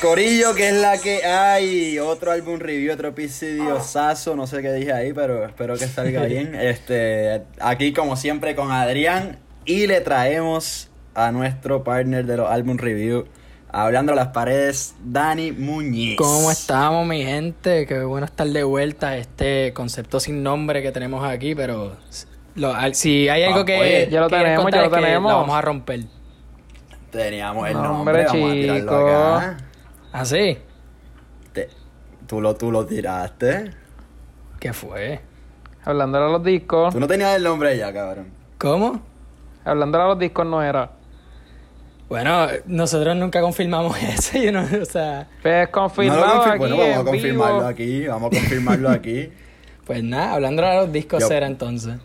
Corillo, que es la que hay. Otro álbum review, otro episodio saso. No sé qué dije ahí, pero espero que salga bien. Este, aquí, como siempre, con Adrián. Y le traemos a nuestro partner de los álbum review. Hablando a las paredes, Dani Muñiz. ¿Cómo estamos, mi gente? Qué bueno estar de vuelta a este concepto sin nombre que tenemos aquí, pero lo- si hay algo Ah, que. oye, ya lo tenemos, ya lo tenemos. La vamos a romper. Teníamos el No, nombre, hombre, vamos a tirarlo chico. acá. ¿Ah, sí? Te- tú, lo, tú lo tiraste. ¿Qué fue? Hablando de los discos, Tú no tenías el nombre ya, cabrón. ¿Cómo? hablando de los discos no era. Bueno, nosotros nunca confirmamos eso, yo no, o sea, Pues No confirmado lo confir- aquí bueno, vamos a confirmarlo vivo. aquí. Vamos a confirmarlo aquí. pues nada, hablando de los discos Yo- era entonces.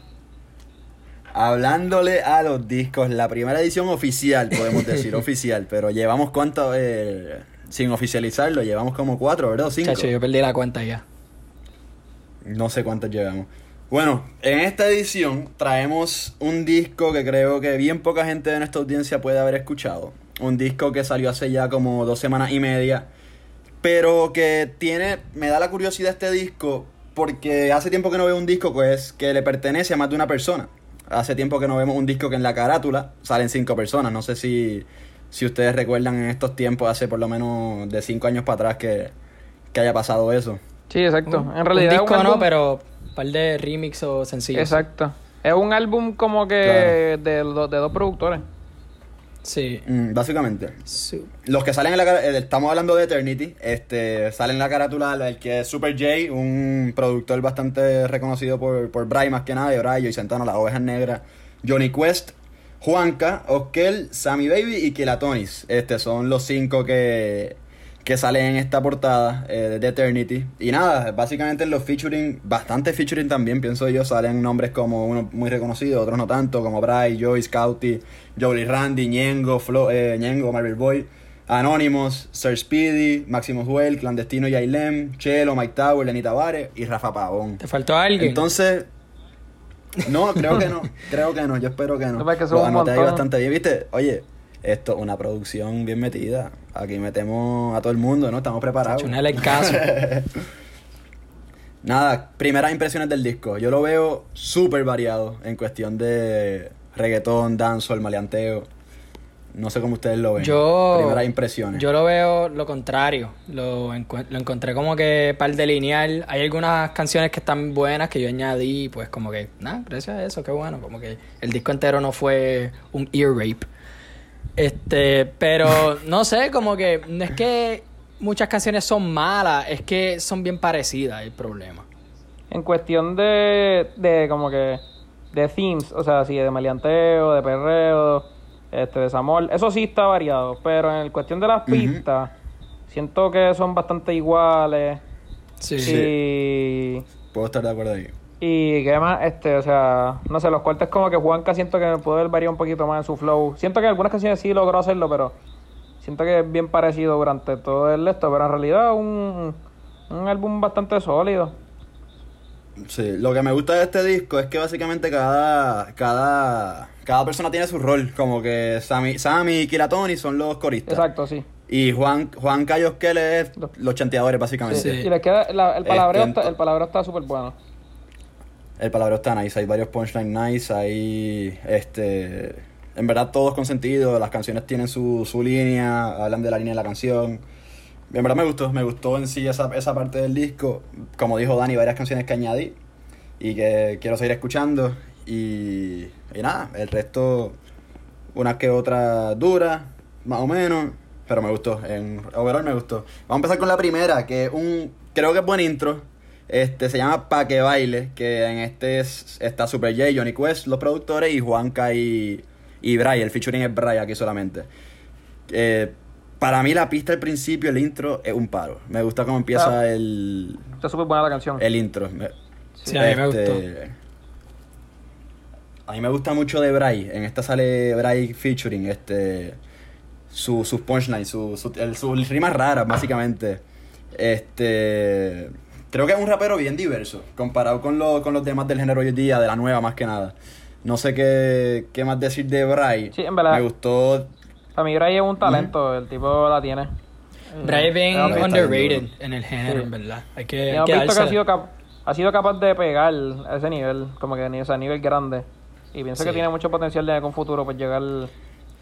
Hablándole a los discos, la primera edición oficial, podemos decir oficial, pero llevamos cuánto, eh, sin oficializarlo, llevamos como cuatro, ¿verdad? Cinco. Chacho, yo perdí la cuenta ya. No sé cuántos llevamos. Bueno, en esta edición traemos un disco que creo que bien poca gente de nuestra audiencia puede haber escuchado. Un disco que salió hace ya como dos semanas y media, pero que tiene, me da la curiosidad este disco porque hace tiempo que no veo un disco pues, que le pertenece a más de una persona. Hace tiempo que no vemos un disco que en la carátula salen cinco personas. No sé si, si ustedes recuerdan en estos tiempos, hace por lo menos de cinco años para atrás que, que haya pasado eso. Sí, exacto. Un- En realidad un disco álbum- no, pero un par de remix o sencillos. Exacto. Es un álbum como que de, do- de dos productores. Sí. Mm, básicamente. Su- Los que salen en la cara- eh, estamos hablando de Eternity, este, sale en la carátula el que es Super J, un productor bastante reconocido por, por Bray más que nada, de Bray, y Santana, Las Ovejas Negras, Johnny Quest, Juanca, Oskel, Sammy Baby y Kilatonis. Este son los cinco que, que salen en esta portada eh, de Eternity. Y nada, básicamente en los featuring, bastante featuring también, pienso yo, salen nombres como uno muy reconocido, otros no tanto, como Bray, Joyce, Cauty, Jolie Randy, Ñengo, Flo, eh, Ñengo, Marvel Boy, Anonymous, Sir Speedy, Maximus Well, Clandestino y Ailem, Chelo, Mike Tower, Lenny Tavares y Rafa Pavón. ¿Te faltó alguien? Entonces, no, creo que no, creo que no, yo espero que no. No, son Lo anoté ahí bastante bien, ¿viste? Oye, esto una producción bien metida. Aquí metemos a todo el mundo, ¿no? Estamos preparados. No le caso. Nada, primeras impresiones del disco. Yo lo veo súper variado en cuestión de reggaetón, dancehall, maleanteo. No sé cómo ustedes lo ven. Yo. Primeras impresiones. Yo lo veo lo contrario. Lo, lo encontré como que par de lineal. Hay algunas canciones que están buenas que yo añadí, pues como que, nada, gracias a eso, qué bueno. Como que el disco entero no fue un ear rape. Este, pero no sé, como que no es que muchas canciones son malas, es que son bien parecidas el problema. En cuestión de, de como que de themes, o sea, sí, de maleanteo, de perreo, este, desamor, eso sí está variado, pero en cuestión de las pistas, siento que son bastante iguales Sí. y Puedo estar de acuerdo ahí. y que más, este, o sea, no sé, los cortes como que Juanca siento que puede haber variado un poquito más en su flow. Siento que algunas canciones sí logró hacerlo, pero siento que es bien parecido durante todo el esto, pero en realidad un, un álbum bastante sólido. Sí, lo que me gusta de este disco es que básicamente cada, cada, cada persona tiene su rol. Como que Sammy, Sammy y Kiratoni son los coristas. Exacto, sí. Y Juan, Juan Cayo es los chanteadores, básicamente. Sí. Y les queda, la- el palabreo Este, está, el palabreo está súper bueno. El palabra está nice, hay varios punchlines nice, hay este en verdad todos con sentido, las canciones tienen su, su línea, hablan de la línea de la canción. En verdad me gustó, me gustó en sí esa, esa parte del disco. Como dijo Dani, varias canciones que añadí y que quiero seguir escuchando. Y, y nada, el resto, unas que otras duras, más o menos, pero me gustó. En overall me gustó. Vamos a empezar con la primera, que es un, creo que es buen intro. Este se llama Pa' que baile, que en este es- está Super J, Johnny Quest, los productores, y Juanca y, y Bray. El featuring es Bray aquí solamente. Eh, para mí la pista al principio, el intro, es un paro. Me gusta cómo empieza Ah. el, Está súper buena la canción. el intro. Sí, a mí me este, gustó. A mí me gusta mucho de Bray. En esta sale Bray featuring. Este. Su, sus punchlines, su, su, el- sus rimas raras, básicamente. Este. Creo que es un rapero bien diverso. Comparado con, lo- con los demás del género hoy en día, de la nueva más que nada. No sé qué, qué más decir de Bray. Sí, en verdad. Me gustó. Para mí Bray es un talento, el tipo la tiene. Bray es bien underrated en el género, Sí. en verdad. Hay y que, hay hemos que visto que ha sido, cap- ha sido capaz de pegar a ese nivel, como que o sea, a nivel grande. Y pienso que tiene mucho potencial de con futuro pues llegar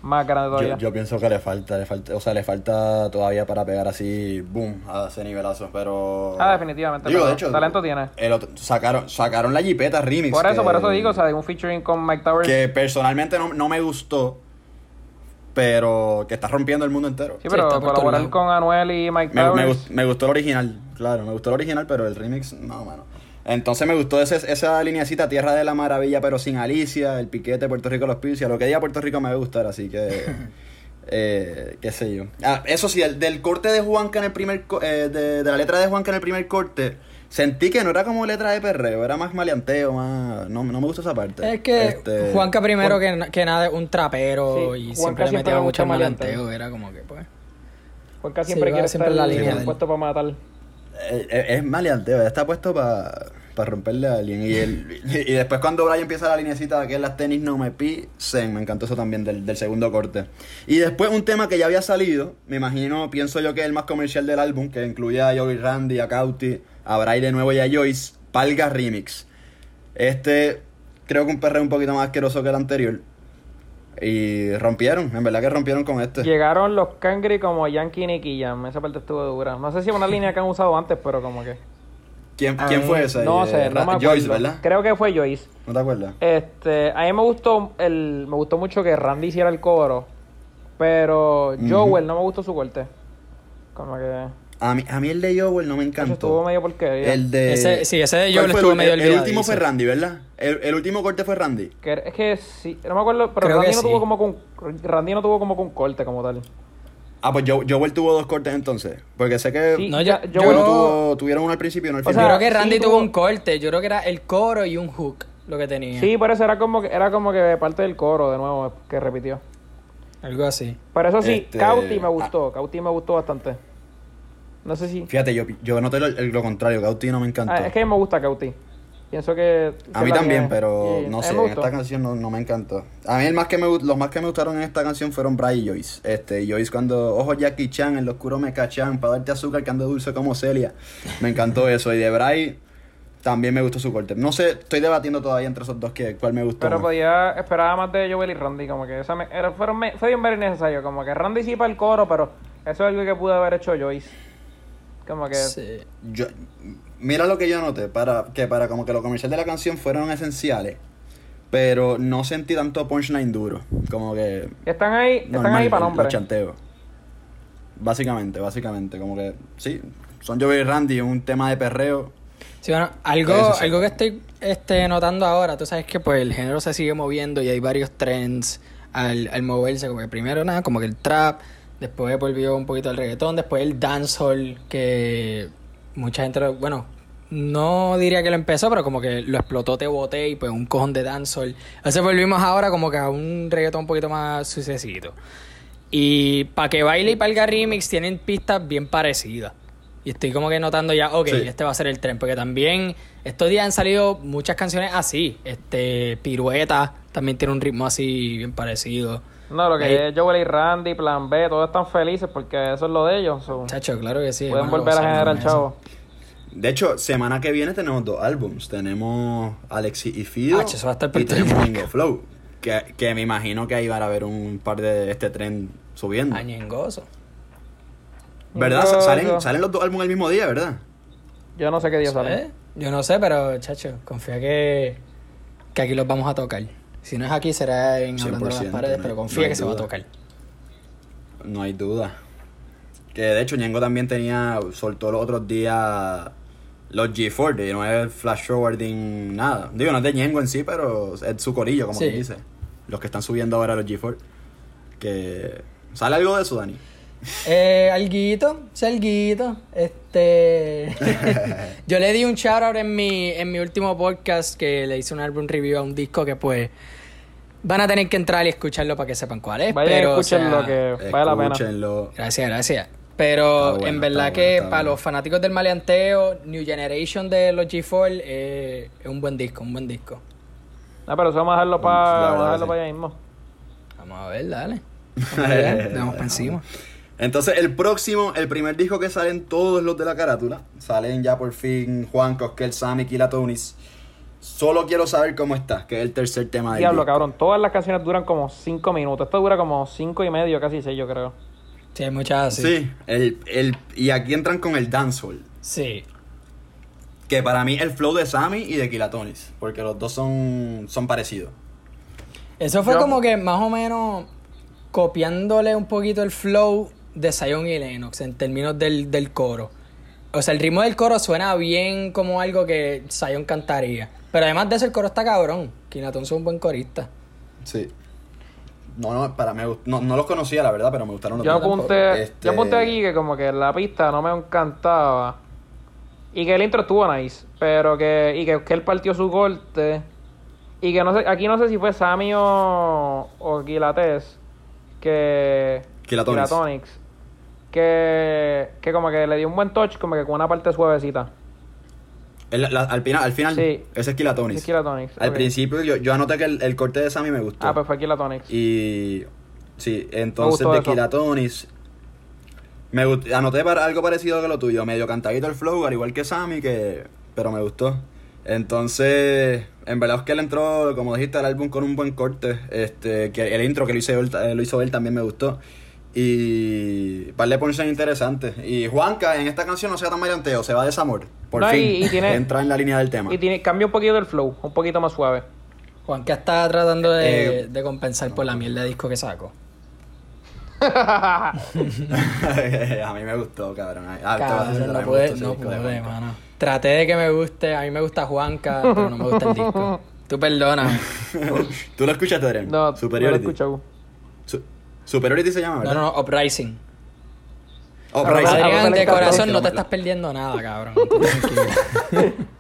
más grande Yo, todavía. yo pienso que le falta, le falta, o sea, le falta todavía para pegar así, boom, a ese nivelazo, pero... Ah, definitivamente, Digo, de hecho, talento tiene. el otro- sacaron, sacaron la Jipeta Remix. Por eso, que- por eso digo, o sea, de un featuring con Mike Towers. Que personalmente no, no me gustó, pero que está rompiendo el mundo entero. Sí, pero colaborar con Anuel y Mike Me, me, Towers. gust- me gustó el original, claro, me gustó el original, pero el remix, no, mano. Entonces me gustó ese, esa lineacita Tierra de la Maravilla, pero sin Alicia, el piquete Puerto Rico los Pizia, lo que diga Puerto Rico me va a gustar, así que. eh, qué sé yo. Ah, eso sí, el, del corte de Juanca en el primer. eh, de, de la letra de Juanca en el primer corte, sentí que no era como letra de perreo, era más maleanteo, más. No, no me gustó esa parte. Es que Este, Juanca primero Juan- que, que nada es un trapero Sí, y Juanca siempre le metía me mucho gusta malanteo. maleanteo. Era como que, pues. Juanca siempre quiere siempre estar en la línea puesto para matar. Eh, eh, Es maleanteo, ya está puesto para romperle a alguien. Y, después cuando Brian empieza la linecita que es las tenis no me pisen, me encantó eso también del, del segundo corte. Y después un tema que ya había salido, me imagino, pienso yo que es el más comercial del álbum, que incluía a Joey Randy, a Cauti, a Bray de nuevo y a Joyce, Palga Remix. Este creo que un perreo un poquito más asqueroso que el anterior. Y rompieron, en verdad que rompieron con este. Llegaron los Cangri como Yankee Nicky Jam. Esa parte estuvo dura. No sé si es una línea que han usado antes, pero como que. ¿Quién, quién fue ese? No Eh, sé, no me acuerdo. Joyce, ¿verdad? Creo que fue Joyce. ¿No te acuerdas? Este, a mí me gustó el, me gustó mucho que Randy hiciera el coro, pero Joel no me gustó su corte. Como que A mí, a mí el de Joel no me eso encantó. estuvo medio porquería. El de. Ese- sí, ese de ¿Cuál Joel estuvo el, medio el, el último fue. Randy, ¿verdad? El, el último corte fue Randy. Que- es que sí, no me acuerdo, pero Randy que no sí. tuvo como con Randy no tuvo como con corte como tal. Ah, pues Jo- Joel tuvo dos cortes entonces. Porque sé que. Sí, No, ya- yo- Joel yo- tuvo- tuvieron uno al principio y uno al O Yo sea, final. creo que sí Randy tuvo tuvo- un corte. Yo creo que era el coro y un hook lo que tenía. Sí, por eso era como que era como que parte del coro de nuevo que repitió. Algo así. Pero eso sí, Este, Cauti me gustó, Cauti me gustó bastante. No sé si Fíjate, yo, yo noté lo, el- lo contrario. Gauti no me encantó. Ah, es que a mí me gusta Cauti. Pienso que a mí también, pero y no sé, en esta canción no, no me encantó. A mí el más que me, los más que me gustaron en esta canción fueron Bray y Joyce. Este, Joyce cuando, ojo Jackie Chan, en lo oscuro me cachan, para darte azúcar que ando dulce como Celia. Me encantó eso. Y de Bray también me gustó su corte. No sé, estoy debatiendo todavía entre esos dos que, cuál me gustó Pero más. podía esperaba más de Joel y Randy, como que esa me- era, fueron me- fue bien ver innecesario, como que Randy sí para el coro, pero eso es algo que pudo haber hecho Joyce. Como que Sí. Yo, mira lo que yo noté, para que para como que los comerciales de la canción fueron esenciales, pero no sentí tanto punchline duro, como que están ahí, están ahí para el- nombre. los chanteos. Básicamente, básicamente, como que sí, son Joey y Randy, un tema de perreo. Sí, bueno, algo, algo que estoy este, notando ahora, tú sabes que pues el género se sigue moviendo y hay varios trends al, al moverse, como que primero nada, como que el trap, después volvió un poquito el reggaetón, después el dancehall, que mucha gente, bueno, no diría que lo empezó, pero como que lo explotó te boté y pues un cojón de dancehall. Entonces volvimos ahora como que a un reggaetón un poquito más sucesito. Y para que baile y palga remix tienen pistas bien parecidas. Y estoy como que notando ya, ok, Sí. este va a ser el tren. Porque también estos días han salido muchas canciones así. Este, Pirueta también tiene un ritmo así bien parecido. No, lo que Ahí- es Joel y Randy, Plan B, todos están felices porque eso es lo de ellos. so, Chacho, claro que sí. pueden hermano, volver a generar eso. chavo. De hecho, semana que viene tenemos dos álbums. Tenemos Alexi y Fido Ah, eso va a estar y tenemos Bingo Flow. Que, que me imagino que ahí van a haber un par de este tren subiendo. Añengoso. ¿Verdad? Salen, salen los dos álbumes el mismo día, ¿verdad? Yo no sé qué día ¿Eh? sale. Yo no sé, pero, chacho, confía que, que aquí los vamos a tocar. Si no es aquí, será en Hablando de las 100%, Paredes, no pero confía no que se va a tocar. No hay duda. Que de hecho Ñengo también tenía, soltó los otros días los G4, y no es flash forwarding nada. Digo, no es de Ñengo en sí, pero es su corillo, como Sí. que dice. Los que están subiendo ahora los G4. Que... ¿Sale algo de eso, Dani? Eh, alguito, alguito. Este. yo le di un shout out en mi, en mi último podcast que le hice un álbum review a un disco que, pues. Van a tener que entrar y escucharlo para que sepan cuál es. Vayan pero, a o sea, que vale la pena. Escúchenlo. Gracias, gracias. Pero bueno, en verdad que bueno, para bueno. los fanáticos del maleanteo, New Generation de los G4 eh, es un buen disco, un buen disco. No, pero eso vamos a dejarlo para vamos a que dejarlo sí. para allá mismo. Vamos a ver, dale. Vamos, vamos para encima. Entonces, el próximo, el primer disco que salen todos los de la carátula, salen ya por fin Juan, Cosquel, Sammy, Kila Tonis. Solo quiero saber cómo está, que es el tercer tema del Diablo, disco. cabrón. Todas las canciones duran como 5 minutos. Esto dura como 5 y medio, casi 6, yo creo. Sí, hay muchas así. Sí, el, el, y aquí entran con el dancehall. Sí. Que para mí el flow de Sammy y de Kilatonis, porque los dos son, son parecidos. Eso fue Yo- como que más o menos copiándole un poquito el flow de Zion y Lennox en términos del, del coro. O sea, el ritmo del coro suena bien como algo que Zion cantaría. Pero además de eso, el coro está cabrón. Kinaton es un buen corista. Sí. No, no, para mí, no, no los conocía, la verdad, pero me gustaron los Yo apunté, Este- yo apunté aquí que como que la pista no me encantaba. Y que el intro estuvo nice. Pero que. Y que, que él partió su corte. Y que no sé, aquí no sé si fue Sammy o, o Gilates. Que. Kilatonics. Kilatonics, Que. Que como que le dio un buen touch, como que con una parte suavecita. El- la- al, final, al final, Sí. ese es Kilatonics. Al principio yo, yo anoté que el, el corte de Sammy me gustó. Ah, pues fue Kilatonics. Y sí, entonces gustó de eso. Kilatonis me gust- anoté para algo parecido que lo tuyo, medio cantadito el flow, al igual que Sammy, que pero me gustó. Entonces, en verdad es que él entró, como dijiste, al álbum con un buen corte. Este, que el intro que lo hizo él, eh, lo hizo él también me gustó. Y par de punchlines interesantes. Y Juanca en esta canción no sea tan maleanteo, se va a desamor. Por No, fin. y- y tiene- entra en la línea del tema. Y tiene, cambia un poquito el flow, un poquito más suave. Juan que está tratando de, Eh, de compensar por la mierda de disco que sacó. a mí me gustó, cabrón. Ah, te voy a Cabrón, no pude, no de pude, Juanca. mano. Traté de que me guste, a mí me gusta Juanca, pero no me gusta el disco. Tú perdona. ¿Tú lo escuchaste, Adrián? No, no lo he Superiority. se llama, No, ¿verdad? no, no, Uprising. Mí Adrián, me de corazón no te estás perdiendo nada, cabrón.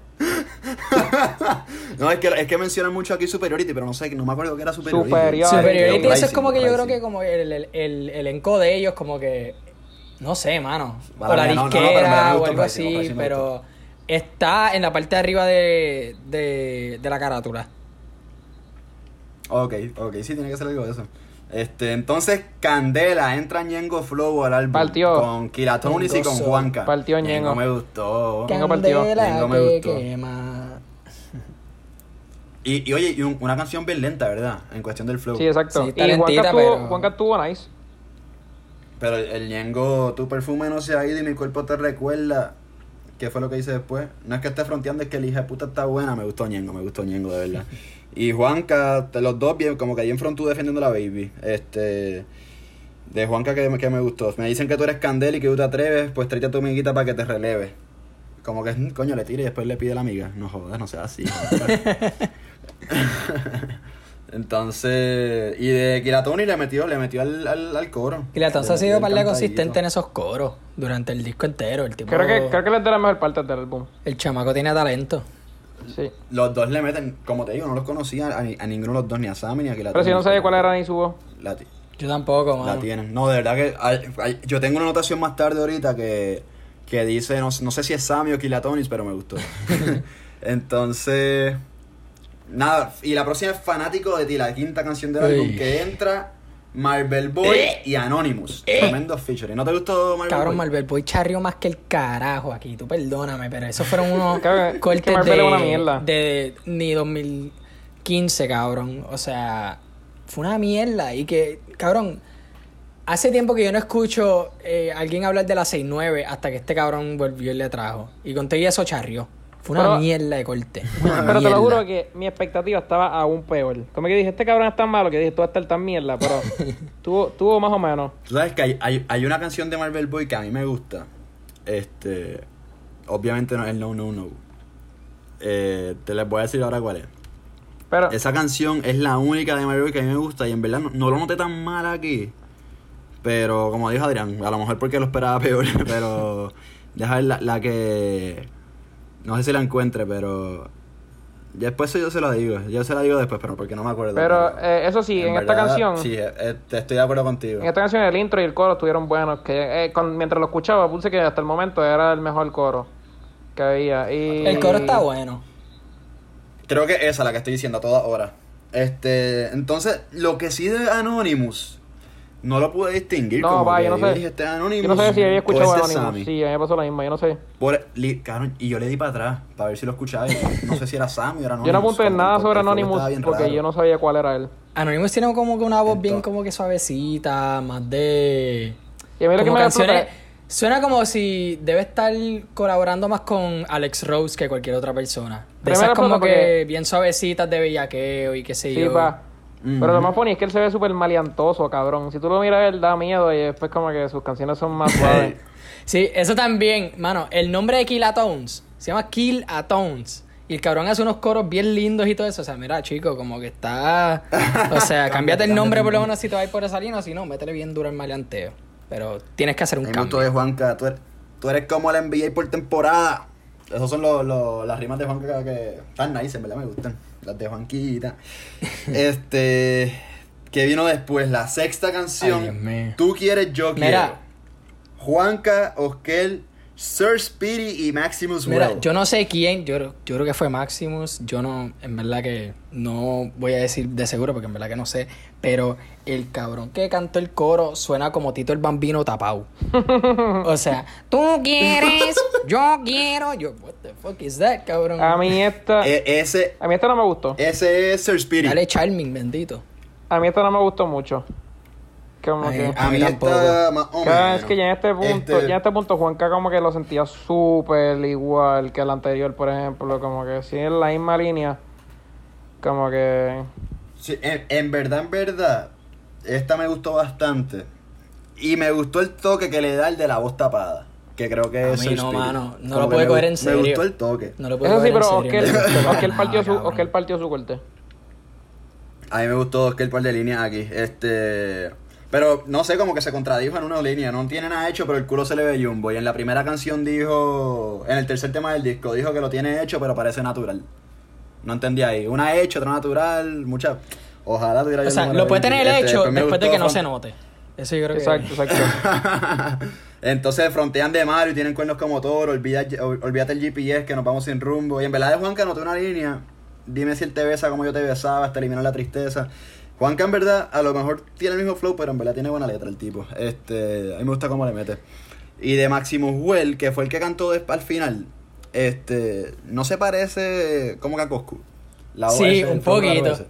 No, es que, es que mencionan mucho aquí Superiority, pero no sé, no me acuerdo que era Superiority. Superiority. Superiority, eso es Uprising, como que yo creo Uprising. que como el, el, el elenco de ellos, como que. No sé, mano. Para o la mí, no, no, no, pero disquera o algo Uprising, así, Uprising pero está en la parte de arriba de, de, de la carátula. Ok, ok, sí, tiene que ser algo de eso. Este, entonces, Candela entra Ñengo Flow al álbum. Partió. Con Kilatonis y con Juanca. Partió Ñengo. me gustó. Ñengo partió. Ñengo me gustó. quema. Y, y oye, y un- una canción bien lenta, ¿verdad? En cuestión del flow. Sí, exacto. Sí, y Juanca pero- Juanca estuvo nice. Pero el, el Ñengo, tu perfume no se ha ido y mi cuerpo te recuerda. ¿Qué fue lo que hice después? No es que esté fronteando, es que el hija de puta está buena. Me gustó Ñengo, me gustó Ñengo, de verdad. Y Juanca, los dos, bien, como que ahí en front tú defendiendo a la baby. Este. De Juanca que, que me gustó. Me dicen que tú eres Candel y que tú te atreves, pues tráete a tu amiguita para que te releve. Como que, "Mm, coño, le tira y después le pide a la amiga. No jodas, no sea así. Entonces, y de Kiratoni le metió, le metió al, al, al coro. Le tonza ha sido par consistente en esos coros durante el disco entero. El tipo, Creo que, creo que les de la mejor parte del álbum. el chamaco tiene talento. Sí. Los dos le meten, como te digo, no los conocía a, ni- a ninguno de los dos, ni a Sammy ni a Kiratoni. Pero si no sabía cuál era ni su voz. La, Yo tampoco, la mano. tienen. No, de verdad que hay- hay- yo tengo una anotación más tarde ahorita que, que dice, no, no sé si es Sammy o Kilatonis, pero me gustó. Entonces, nada, y la próxima es Fanático de ti, la quinta canción del álbum, que entra Marvel Boy y Anonymous. Tremendo feature. ¿No te gustó Marvel Cabrón, Boy? Marvel Boy charrió más que el carajo aquí. Tú perdóname, pero esos fueron unos Cabrón, que cortes de, una mierda. de ni 2015, cabrón. O sea, fue una mierda. Y que, cabrón, hace tiempo que yo no escucho eh, alguien hablar de la 6-9 hasta que este cabrón volvió y le trajo. Y con todo y eso charrió. Fue una Pero- mierda de corte. Una Pero te lo juro que mi expectativa estaba aún peor. Como que dije, este cabrón es tan malo que dije, tú vas a estar tan mierda. Pero tuvo, tuvo más o menos. Tú sabes que hay, hay, hay una canción de Marvel Boy que a mí me gusta. Este. Obviamente no es el No No No. Eh, te les voy a decir ahora cuál es. Pero Esa canción es la única de Marvel Boy que a mí me gusta y en verdad no, no lo noté tan mal aquí. Pero como dijo Adrián, a lo mejor porque lo esperaba peor, pero deja ver la, la que... No sé si la encuentre, pero... Después yo se la digo, yo se la digo después, pero porque no me acuerdo. Pero, eh, eso sí, en esta canción- Sí, eh, eh, estoy de acuerdo contigo. en esta canción el intro y el coro estuvieron buenos. Que eh, con- mientras lo escuchaba puse que hasta el momento era el mejor coro que había. Y... El coro está bueno. Creo que esa la que estoy diciendo a toda hora. Este, entonces, lo que sí de Anonymous, no lo pude distinguir. No, como pa, que yo no sé. dije, este es Anonymous, Yo no sé si había escuchado este es Anonymous. Sammy. Sí, a mí me pasó lo mismo, yo no sé. Por- li- cabrón, y yo le di para atrás para ver si lo escuchaba. No sé si era Sammy o era Anonymous. Yo no apunté nada sobre Anonymous porque raro. yo no sabía cuál era él. Anonymous tiene como que una voz bien como que suavecita, más de... Y a mí lo que me canciones... Suena como si debe estar colaborando más con Alex Rose que cualquier otra persona. De esas como que porque- bien suavecitas de bellaqueo y qué sé Sí, yo. pa. Pero lo más funny es que él se ve súper maleantoso, cabrón. Si tú lo miras, él da miedo y después como que sus canciones son más suaves. Sí, eso también, mano. El nombre de Kill a Tones se llama Kill a Tones. Y el cabrón hace unos coros bien lindos y todo eso. O sea, mira, chico, como que está. O sea, cámbiate el nombre por lo menos si te vas a ir por esa línea. Si no, métele bien duro el maleanteo. Pero tienes que hacer un gustó cambio. de Juanca. Tú eres, tú eres como el NBA por temporada. Esas son los- los- las rimas de Juanca que están nice, en verdad me gustan. Las de Juanquita. este. Que vino después, la sexta canción. Tú quieres, yo quiero. Mira. Juanca, Oskel, Sir Speedy y Maximus Mira, Well. yo no sé quién, yo, yo creo que fue Maximus, yo no, en verdad que no voy a decir de seguro porque en verdad que no sé, pero el cabrón que cantó el coro suena como Tito el Bambino tapado. o sea, tú quieres, yo quiero, yo, what the fuck is that, cabrón? A mí esta... E- ese, A mí esta no me gustó. ese es Sir Speedy. Dale Charming, bendito. A mí esta no me gustó mucho. Como Ay, que... a A mí tampoco. más o menos. vez que ya en este punto, Este- ya en este punto Juanca como que lo sentía súper igual que el anterior, por ejemplo, como que sí en la misma línea, como que Sí, en, en verdad, en verdad, esta me gustó bastante. Y me gustó el toque que le da el de la voz tapada. Que creo que A es mí no, mano, no Como lo puede coger en serio. Me gustó el toque. No lo puedo eso sí, pero Oskel para partió su. Oskel partió su corte. A mí me gustó Oscar par de líneas aquí. Este. Pero no sé, como que se contradijo en una línea. No tiene nada hecho, pero el culo se le ve jumbo. Y en la primera canción dijo. En el tercer tema del disco, dijo que lo tiene hecho, pero parece natural. No entendí ahí. Una hecho, otra natural. Mucha. Ojalá tuviera O yo el sea, lo puede 20. tener Este, hecho después de que no se note. Eso yo creo que... Exacto, exacto. Entonces frontean de Mario y tienen cuernos como toro, olvídate el GPS que nos vamos sin rumbo. Y en verdad de Juanca noté una línea. Dime si él te besa como yo te besaba, hasta eliminar la tristeza. Juanca en verdad a lo mejor tiene el mismo flow, pero en verdad tiene buena letra el tipo. Este, a mí me gusta cómo le mete. Y de Maximus Well, que fue el que cantó al final, este, no se parece como que a Coscu. La Sí, un poquito.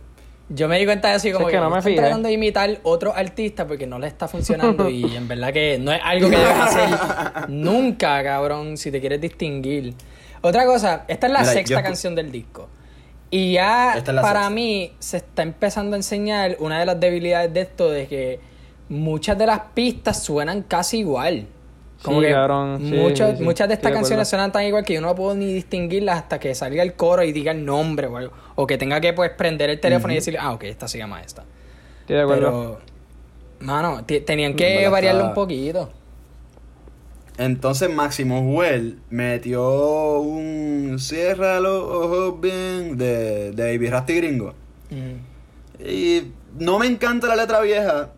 Yo me di cuenta de eso y como Es que, que no me tratando de imitar otro artista porque no le está funcionando y en verdad que no es algo que debes hacer nunca, cabrón, si te quieres distinguir. Otra cosa, esta es la Mira, sexta yo canción del disco. Y ya es para sexta. mí se está empezando a enseñar una de las debilidades de esto de que muchas de las pistas suenan casi igual. Como Sí, que cabrón, sí, muchas, sí, sí, muchas de estas canciones acuerdo. suenan tan igual que yo no puedo ni distinguirlas hasta que salga el coro y diga el nombre o algo. O que tenga que pues prender el teléfono y decirle, ah, ok, esta se llama esta. Estoy de acuerdo. Pero, mano, tenían En que variarlo un poquito. Entonces Maximus Well metió un cierra los ojos bien de, de Baby Rasty Gringo. Mm. Y no me encanta la letra vieja,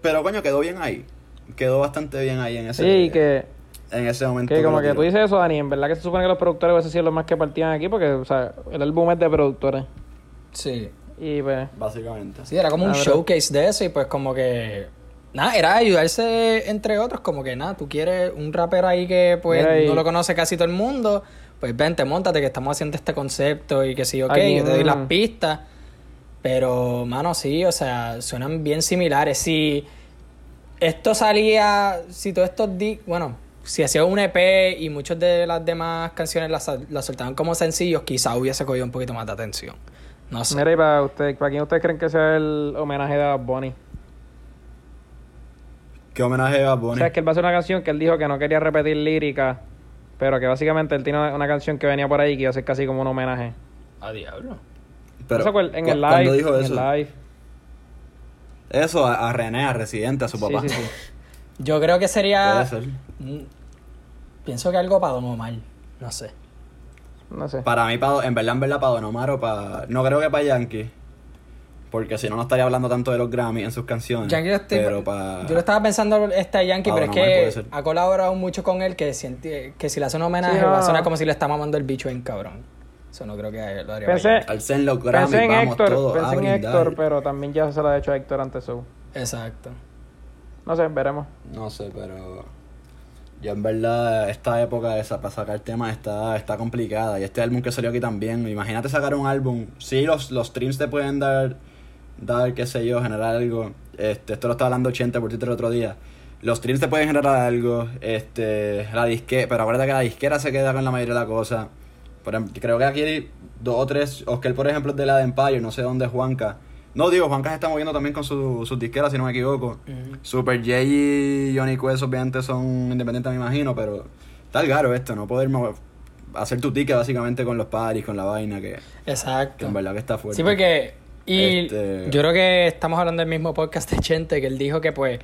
pero coño, quedó bien ahí. Quedó bastante bien ahí en ese, Sí, que, en ese momento. que como que tú dices eso, Dani, en verdad que se supone que los productores hubiesen sido los más que partían aquí porque, o sea, el álbum es de productores. Sí. Y pues, Básicamente. Sí, era como un ¿verdad? showcase de eso y pues como que... Nada, era ayudarse entre otros, como que nada, tú quieres un rapero ahí que pues ahí. no lo conoce casi todo el mundo, pues vente, montate que estamos haciendo este concepto y que sí, ok, Aquí, yo te doy las mm. pistas. Pero, mano, sí, o sea, suenan bien similares. Si esto salía, si todos estos di bueno, si hacía un EP y muchas de las demás canciones las, las soltaban como sencillos, quizá hubiese cogido un poquito más de atención. No sé. mira, y para ustedes, ¿para quién ustedes creen que sea el homenaje de Bad Bunny? ¿Qué homenaje a O Bunny? sea, es que él va a hacer una canción que él dijo que no quería repetir lírica, pero que básicamente él tiene una, una canción que venía por ahí que iba a ser casi como un homenaje. A diablo. Pero, ¿No se acuerdan? en ¿cu- el dijo en eso? el live. Eso a, a René, a Residente, a su papá. sí, sí. Yo creo que sería. Puede ser. Pienso que algo para Don Omar. No sé. No sé. Para mí, pa- en verdad, en verdad, para Don Omar o para... No creo que para Yankee. Porque si no, no estaría hablando tanto de los Grammy en sus canciones. Yankee yo estoy- pero para... Yo lo estaba pensando este Yankee, Ah, pero es que ha colaborado mucho con él que, siente- que si le hace un homenaje Sí, no. va a sonar como si le está mamando el bicho en cabrón. Eso no creo que lo haría Pensé. Alcen los Grammy, pensé en vamos Héctor, todos a pensé en. Héctor, pero también ya se lo ha hecho a Héctor antes. Exacto. No sé, veremos. No sé, pero yo en verdad esta época esa para sacar temas está, está complicada. Y este álbum que salió aquí también, imagínate sacar un álbum. Sí, los, los streams te pueden dar, dar, qué sé yo, generar algo. Este, esto lo estaba hablando 80 por Twitter el otro día. Los streams te pueden generar algo, este, la disque, pero acuérdate que la disquera se queda con la mayoría de la cosa. Por ejemplo, creo que aquí hay dos o tres, Oscar por ejemplo es de la de Empire, no sé dónde es Juanca. No digo, Juanca se está moviendo también con su- sus disqueras, si no me equivoco. Super J y Johnny Quest obviamente son independientes, me imagino, pero está caro esto, no poder mo- hacer tu ticket básicamente con los paris, con la vaina, que, que Exacto. en verdad que está fuerte. Sí, porque. Y Este- yo creo que estamos hablando del mismo podcast de Chente, que él dijo que, pues,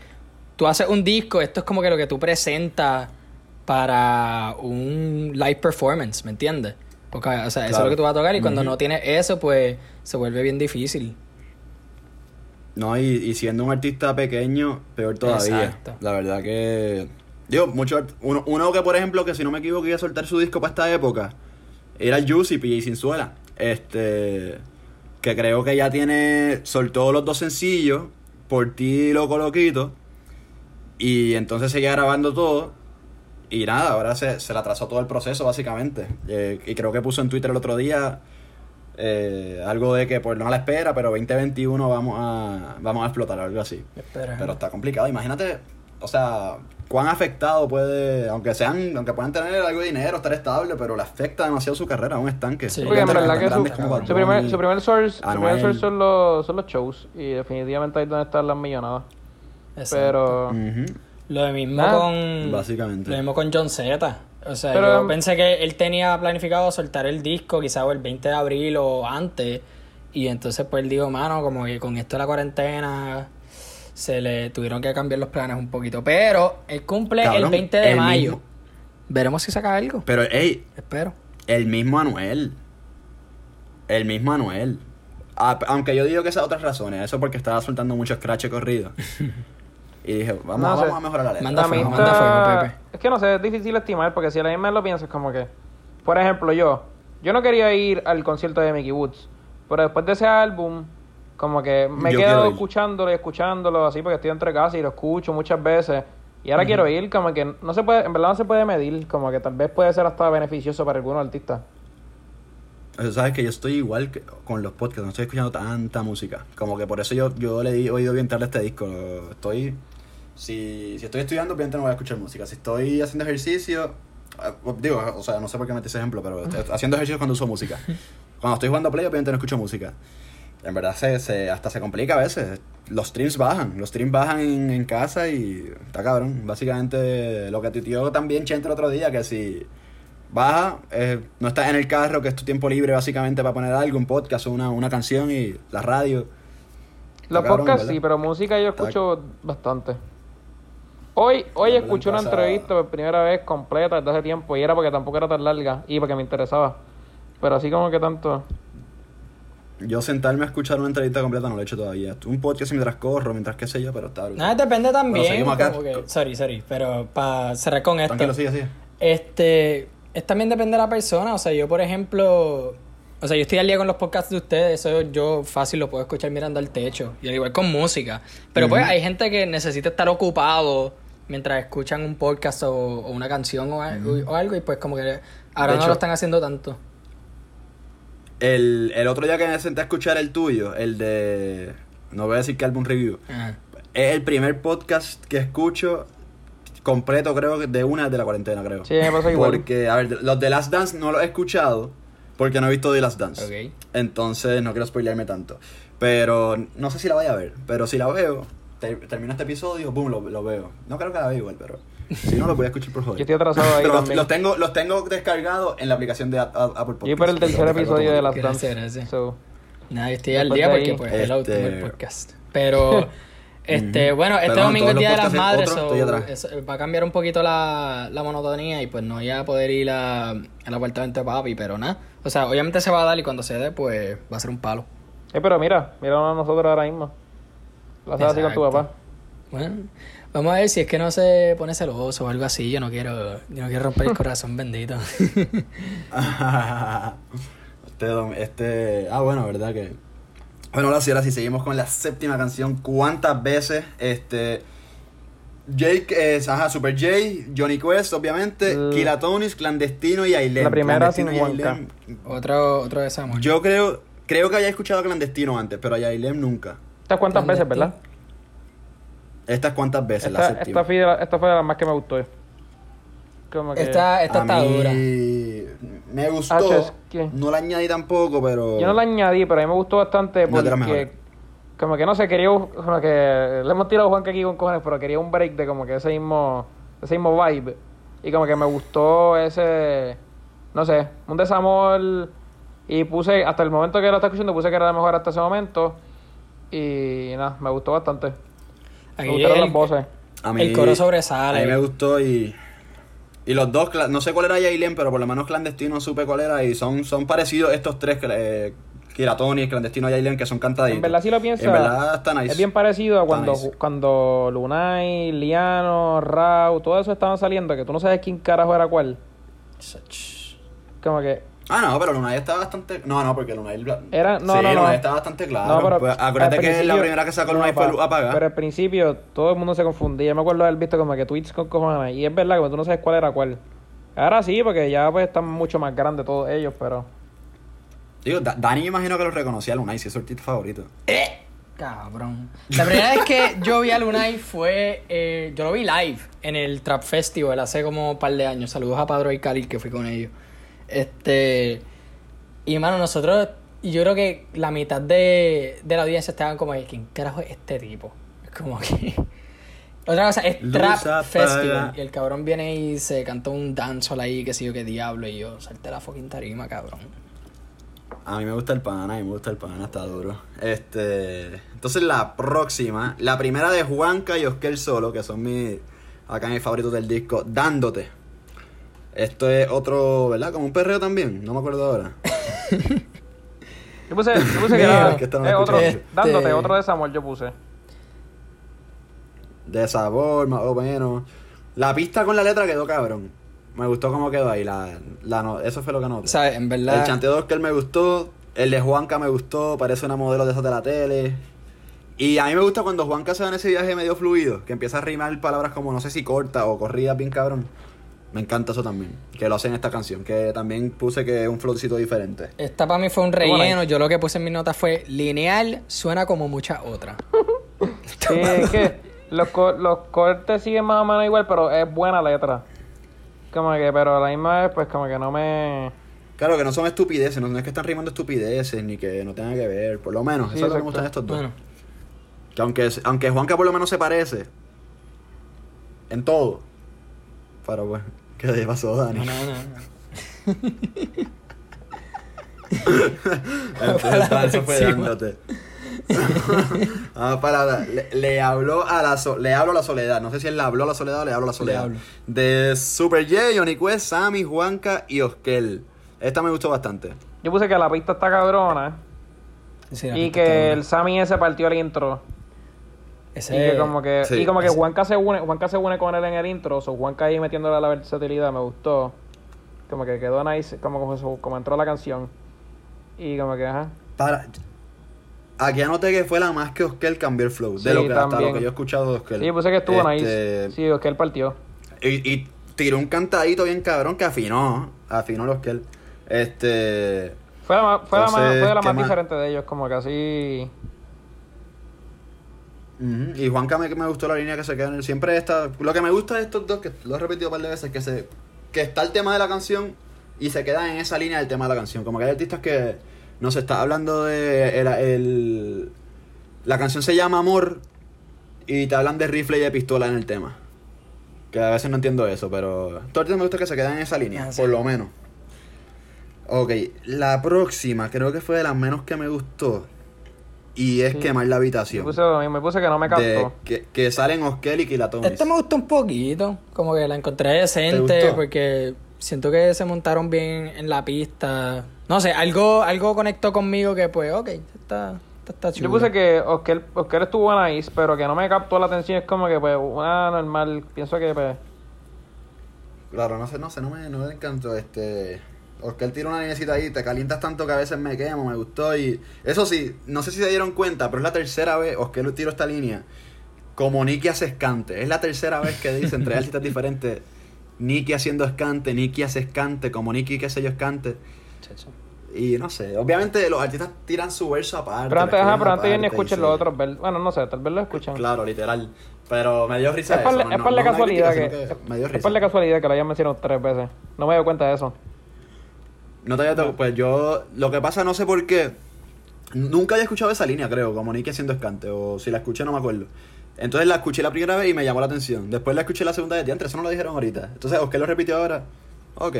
tú haces un disco, esto es como que lo que tú presentas para un live performance, ¿me entiendes? Porque, o sea, eso es lo que tú vas a tocar y cuando no tienes eso, pues, se vuelve bien difícil. No, y, y siendo un artista pequeño, peor todavía. Exacto. La verdad que. Digo, mucho uno, uno que, por ejemplo, que si no me equivoco, iba a soltar su disco para esta época, era el Juicy, PJ Sinzuela. Este. Que creo que ya tiene. Soltó los dos sencillos, por ti loco loquito. Y entonces seguía grabando todo. Y nada, ahora se, se le atrasó todo el proceso, básicamente. Eh, y creo que puso en Twitter el otro día eh, algo de que, pues no a la espera, pero 2021 vamos a, vamos a explotar, algo así. Espera. Pero está complicado. Imagínate, o sea, cuán afectado puede, aunque sean, aunque puedan tener algo de dinero, estar estable, pero le afecta demasiado su carrera, un estanque. Sí. Porque en verdad que su, su primer, su primer source, su primer source son, los, son los shows. Y definitivamente ahí es donde están las millonadas. Exacto. Pero. Ujú, Lo mismo con. Básicamente. Lo mismo con John Z. O sea, Pero, yo pensé que él tenía planificado soltar el disco quizás el 20 de abril o antes. Y entonces pues él dijo, mano, como que con esto de la cuarentena se le tuvieron que cambiar los planes un poquito. Pero él cumple el Cabrón, 20 de el mayo. mismo- Veremos si saca algo. Pero, hey, Espero. el mismo Anuel. El mismo Anuel. Ah, aunque yo digo que esas otras razones, eso porque estaba soltando mucho scratch corrido. y dije, vamos, No sé. vamos a mejorar la letra. Manda A mí fuego, está- manda fuego, Pepe. Es que no sé, es difícil estimar porque si a la misma lo piensas como que, por ejemplo, yo, yo no quería ir al concierto de Mickey Woods, pero después de ese álbum, como que me Yo quedo escuchándolo y escuchándolo así porque estoy entre casa y lo escucho muchas veces. Y ahora quiero ir, como que no se puede, en verdad no se puede medir, como que tal vez puede ser hasta beneficioso para algunos artistas. O sea, sabes que yo estoy igual que con los podcasts, no estoy escuchando tanta música. Como que por eso yo, yo le he oído bien tarde este disco. Estoy. Si, si estoy estudiando, obviamente no voy a escuchar música. Si estoy haciendo ejercicio. eh, Digo, o sea, no sé por qué metí ese ejemplo, pero estoy haciendo ejercicio cuando uso música. Cuando estoy jugando play, obviamente no escucho música. En verdad, se, se, hasta se complica a veces. Los streams bajan. Los streams bajan en, en casa y está cabrón. Básicamente, lo que tuiteó también Chente el otro día, que si baja, eh, no estás en el carro, que es tu tiempo libre básicamente para poner algo, un podcast o una, una canción y la radio. Los podcasts sí, pero música yo Está- escucho bastante. Hoy, hoy escuché en una entrevista por primera vez completa desde hace tiempo y era porque tampoco era tan larga y porque me interesaba. Pero así como que tanto. Yo sentarme a escuchar una entrevista completa no lo he hecho todavía. Un podcast mientras corro, mientras qué sé yo, pero está. Nada, depende también. seguimos acá. como que- sorry, sorry. Pero para cerrar con esto. Tranquilo, sigue, sigue. Este, es también depende de la persona. O sea, yo, por ejemplo, o sea, yo estoy al día con los podcasts de ustedes. Eso yo fácil lo puedo escuchar mirando al techo. Y al igual con música. Pero pues hay gente que necesita estar ocupado mientras escuchan un podcast o, o una canción o, al- o algo. Y pues como que ahora De no hecho- lo están haciendo tanto. El, el otro día que me senté a escuchar el tuyo, el de... No voy a decir que álbum review. Ajá. Es el primer podcast que escucho completo, creo que de una de la cuarentena, creo. Sí, me pasa igual. Porque, a ver, los de Last Dance no los he escuchado porque no he visto The Last Dance. Ok. Entonces no quiero spoilearme tanto. Pero no sé si la voy a ver. Pero si la veo, ter- termino este episodio, boom, lo, lo veo. No creo que la vea igual, pero si no, lo voy a escuchar por joder. Yo estoy atrasado ahí Pero los, tengo, los tengo descargados en la aplicación de A- A- Apple Podcast. Yo por el tercer episodio de las automático. Gracias, gracias. So, Nada, estoy al día porque pues es el este- último podcast. Pero, este, bueno, este Pero domingo es Día de las Madres, so, estoy atrás. eso- va a cambiar un poquito la, la monotonía y pues no voy a poder ir a, al apartamento de papi, pero nada. O sea, obviamente se va a dar y cuando se dé, pues va a ser un palo. Eh, pero mira, mira a nosotros ahora mismo. Lo haces así con tu papá. Bueno, vamos a ver si es que no se pone celoso o algo así. Yo no quiero, yo no quiero romper el corazón, bendito. este, este, ah, bueno, verdad que. Bueno, ahora sí, ahora sí, seguimos con la séptima canción. ¿Cuántas veces? Este. Jake es, ajá, Super J, Johnny Quest, obviamente, Mm. Kilatonis, Clandestino y Ailem. La primera sin. Ailem. Otro, otro de Samuel. Yo creo, creo que había escuchado Clandestino antes, pero a Ailem nunca. ¿Estas cuántas veces, verdad? Estas cuantas veces, la Esta, séptima. esta, fue de la- esta fue de las más que me gustó. Como que... Esta, esta está mí dura. me gustó. Ah, es que- No la añadí tampoco, pero. Yo no la añadí, pero a mí me gustó bastante No, porque... mejores. Como que no sé, quería... Como que... Le hemos tirado a Juanca aquí con cojones, pero quería un break de como que ese mismo... Ese mismo vibe. Y como que me gustó ese... No sé, un desamor... Y puse... Hasta el momento que lo estaba escuchando puse que era la mejor hasta ese momento. Y nada, me gustó bastante. Me gustaron el- las voces. A mí, El coro sobresale. A mí me gustó y. Y los dos, no sé cuál era Jailen, pero por lo menos Clandestino supe cuál era. Y son, son parecidos estos tres, eh, Kiratoni, Clandestino y Jailen, que son cantaditos. En verdad, si lo piensas, En verdad está nice. es bien parecido a cuando, nice. cuando Lunay, Liano, Rau, todo eso estaban saliendo, que tú no sabes quién carajo era cuál. Como que Ah, no, pero Lunay está bastante. No, no, porque Lunay. Era- no, sí, no, no. Lunay está bastante claro. No, pero Pues, acuérdate que la primera que sacó no, Lunay fue pa- Luz Apaga. Pero al principio todo el mundo se confundía. Yo me acuerdo de haber visto como que tweets con cojones. Y es verdad que tú no sabes cuál era cuál. Ahora sí, porque ya pues están mucho más grandes todos ellos, pero. Digo, Da- Dani me imagino que lo reconocía a Lunay, si es su artista favorito. Cabrón. La primera vez que yo vi a Lunay fue. eh, yo lo vi live en el Trap Festival hace como un par de años. Saludos a Padro y Khalil que fui con ellos. Este. Y mano, nosotros. Yo creo que la mitad de, de la audiencia estaban como, ¿quién carajo es este tipo? Es como que. Otra cosa, es Luz Trap apaga. Festival. Y el cabrón viene y se cantó un dancehall ahí, que sé yo qué diablo. Y yo, salte la fucking tarima, cabrón. A mí me gusta el pana, a mí me gusta el pana, está duro. Este, entonces la próxima, la primera de Juanca y Oscar Solo, que son mis, acá mis favoritos del disco, Dándote. Esto es otro, ¿verdad? Como un perreo también, no me acuerdo ahora. Yo puse, yo puse que era. es que no eh, otro, dándote, Este- otro de Samuel yo puse. De sabor, más o menos. La pista con la letra quedó cabrón. Me gustó cómo quedó ahí, la, la no- eso fue lo que noté. ¿Sabes? En verdad. El chanteo de Oscar me gustó, el de Juanca me gustó, parece una modelo de esas de la tele. Y a mí me gusta cuando Juanca se va en ese viaje medio fluido, que empieza a rimar palabras como no sé si corta o corridas bien cabrón. Me encanta eso también, que lo hace en esta canción, que también puse que es un flowcito diferente. Esta para mí fue un relleno. Yo lo que puse en mi nota fue lineal, suena como muchas otras. Sí, es que los, co- los cortes siguen más o menos igual, pero es buena letra. Como que, pero a la misma vez, pues como que no me. Claro que no son estupideces, no, no es que están rimando estupideces, ni que no tengan que ver, por lo menos, Sí, eso es lo que me gustan estos dos. Bueno, Que aunque, aunque Juanca por lo menos se parece en todo. Pero bueno, ¿qué le pasó, Dani? no, no, no. Entonces, eso fue próxima. dándote. Vamos para le, le habló a la so- le hablo a la soledad. No sé si él le habló a la soledad o le hablo a la soledad. De Super J, Johnny Quest, Sammy, Juanca y Oskel. Esta me gustó bastante. Yo puse que la pista está cabrona. Sí, la Y que el Sammy ese partió el intro. Ese, Y que como que, sí, y como que ese- Juanca se une, Juanca se une con él en el intro, o Juanca ahí metiéndole a la versatilidad, me gustó. Como que quedó nice, como, como, su- como entró la canción. Y como que, ajá. Para. Aquí anoté que fue la más que Oskel cambió el flow. Sí, de lo que, hasta lo que yo he escuchado de Oskel. Sí, puse que estuvo Este, nice. Sí, él partió. Y, y tiró un cantadito bien cabrón que afinó. Afinó el Oskel. Este. Fue la más, fue la más, fue la ¿qué más más? diferente de ellos, como que así. Y Juanca me, me gustó la línea que se queda en el. Siempre está. Lo que me gusta de estos dos, que lo he repetido un par de veces, que se. que está el tema de la canción y se queda en esa línea del tema de la canción. Como que hay artistas que. No se está hablando de. El, el- la canción se llama Amor y te hablan de rifle y de pistola en el tema. Que a veces no entiendo eso, pero. Todo me gusta que se queden en esa línea, Ah, sí. por lo menos. Ok, la próxima creo que fue de las menos que me gustó. Y es Sí. quemar la Me habitación. puse me puse que no me De- captó. que, que salen Oskel y Kilatonis. Este me gustó un poquito. Como que la encontré ¿Te decente. Porque siento que se montaron bien en la pista. No sé, algo, algo conectó conmigo que pues, ok, está, está. Yo puse que Oscar, Oscar estuvo nice, pero que no me captó la atención. Es como que, pues, una normal. Pienso que, pues. Claro, no sé, no sé, no me, no me encantó este. Oscar tira una linecita ahí, te calientas tanto que a veces me quemo, me gustó y. Eso sí, no sé si se dieron cuenta, pero es la tercera vez Oscar tiró esta línea como Nicky hace escante. Es la tercera vez que dicen tres artistas diferentes. Nicky haciendo escante, Nicky hace escante, como Nicky qué sé yo escante. Chacho. Y no sé, obviamente los artistas tiran su verso aparte. Pero antes, lo ajá, pero antes y escuchen sí. los otros versos. Bueno, no sé, tal vez lo escuchan. Claro, literal. Pero me dio risa Es por, eso. es no- por no la casualidad que, me dio es risa. por la casualidad que lo hayan mencionado tres veces. No me doy cuenta de eso. No te había tocado- Pues yo, lo que pasa, no sé por qué. Nunca había escuchado esa línea, creo, como Nicky haciendo escante, o si la escuché no me acuerdo. Entonces la escuché la primera vez y me llamó la atención. Después la escuché la segunda vez, antes eso no lo dijeron ahorita. Entonces, Oscar lo repitió ahora. Ok.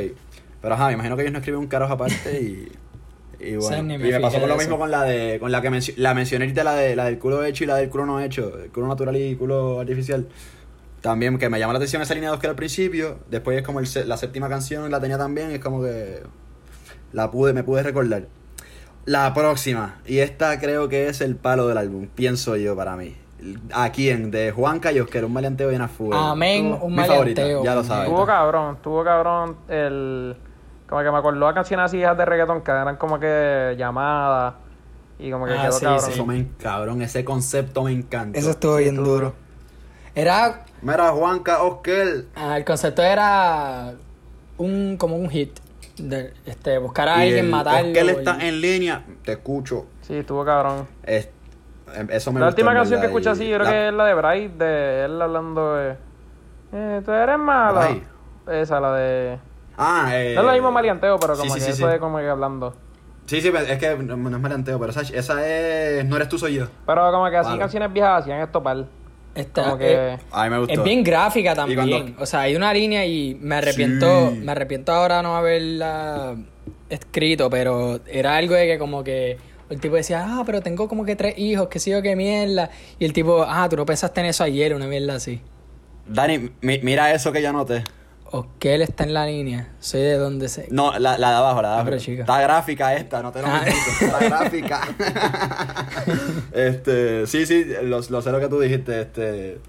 Pero ajá, me imagino que ellos no escriben un carajo aparte y. Y O sea, bueno, y me pasó con lo mismo con la de con la que la mencioné ahorita, la, de, la del culo hecho y la del culo no hecho, el culo natural y culo artificial. También que me llamó la atención esa línea de Oscar al principio, después es como el se- la séptima canción, la tenía también, es como que la pude, me pude recordar. La próxima, y esta creo que es el palo del álbum, pienso yo para mí. ¿A quién? De Juanca y Oscar, un maleanteo bien a fuego. Amén, un mi favorita, maleanteo. ya lo sabes. Tuvo cabrón, tuvo cabrón el... Como que me acordó a canciones así hijas de reggaeton que eran como que llamadas y como que Ah, quedó sí, cabrón. Eso me cabrón, ese concepto me encanta. Eso estuvo bien duro. Era. Mira, Juanca, Oscar. ah, el concepto era. Un, como un hit. De, este, buscar a y alguien, el matarlo. Oscar y- está en línea, te escucho. Sí, estuvo cabrón. Es- em, eso me la última canción que escuché así, yo creo la- que es la de Bright, de él hablando de... Eh, tú eres malo. Bright. Esa, la de... Ah, eh, No es lo mismo maleanteo, pero como sí, que sí, eso sí. de como que hablando. Sí, sí, es que no, no es maleanteo, pero esa, esa es No eres tú, soy yo. Pero como que así Vale. canciones viejas hacían esto pal. Está- Como que... eh, A mí me gustó. Es bien gráfica también. cuando- O sea, hay una línea y me arrepiento, Sí. me arrepiento ahora no haberla escrito, pero era algo de que como que el tipo decía, ah, pero tengo como que tres hijos, que sé yo qué mierda. Y el tipo, ah, tú no pensaste en eso ayer, una mierda así. Dani, mi- mira eso que ya noté. O que él está en la línea. Soy de donde sé. No, la, la de abajo, la de Ah, abajo. chica. Está gráfica esta, no te lo Ah. Está gráfica. este, sí, sí, lo, lo sé lo que tú dijiste. Este,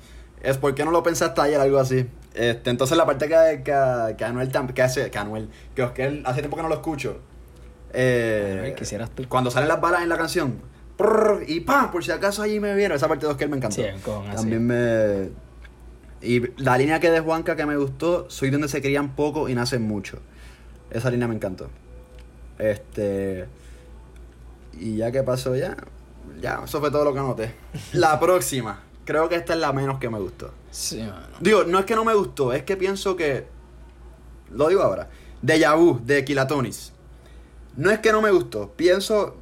es porque no lo pensaste ayer, algo así. Este, entonces la parte que, que, que Anuel, tam- que hace, que Anuel, que Oscar, hace tiempo que no lo escucho. Eh, Anuel, quisieras tú. Cuando salen las balas en la canción. prrr, y ¡pam! Por si acaso allí me vieron. Esa parte de Oscar me encantó. Sí, con así. También me... Y la línea que de Juanca que me gustó, soy donde se crían poco y nacen mucho. Esa línea me encantó. Este... Y ya que pasó ya, ya, eso fue todo lo que anoté. La próxima, creo que esta es la menos que me gustó. Sí, mano. Digo, no es que no me gustó, es que pienso que. Lo digo ahora. Deja Vu, de Kilatonis. No es que no me gustó. Pienso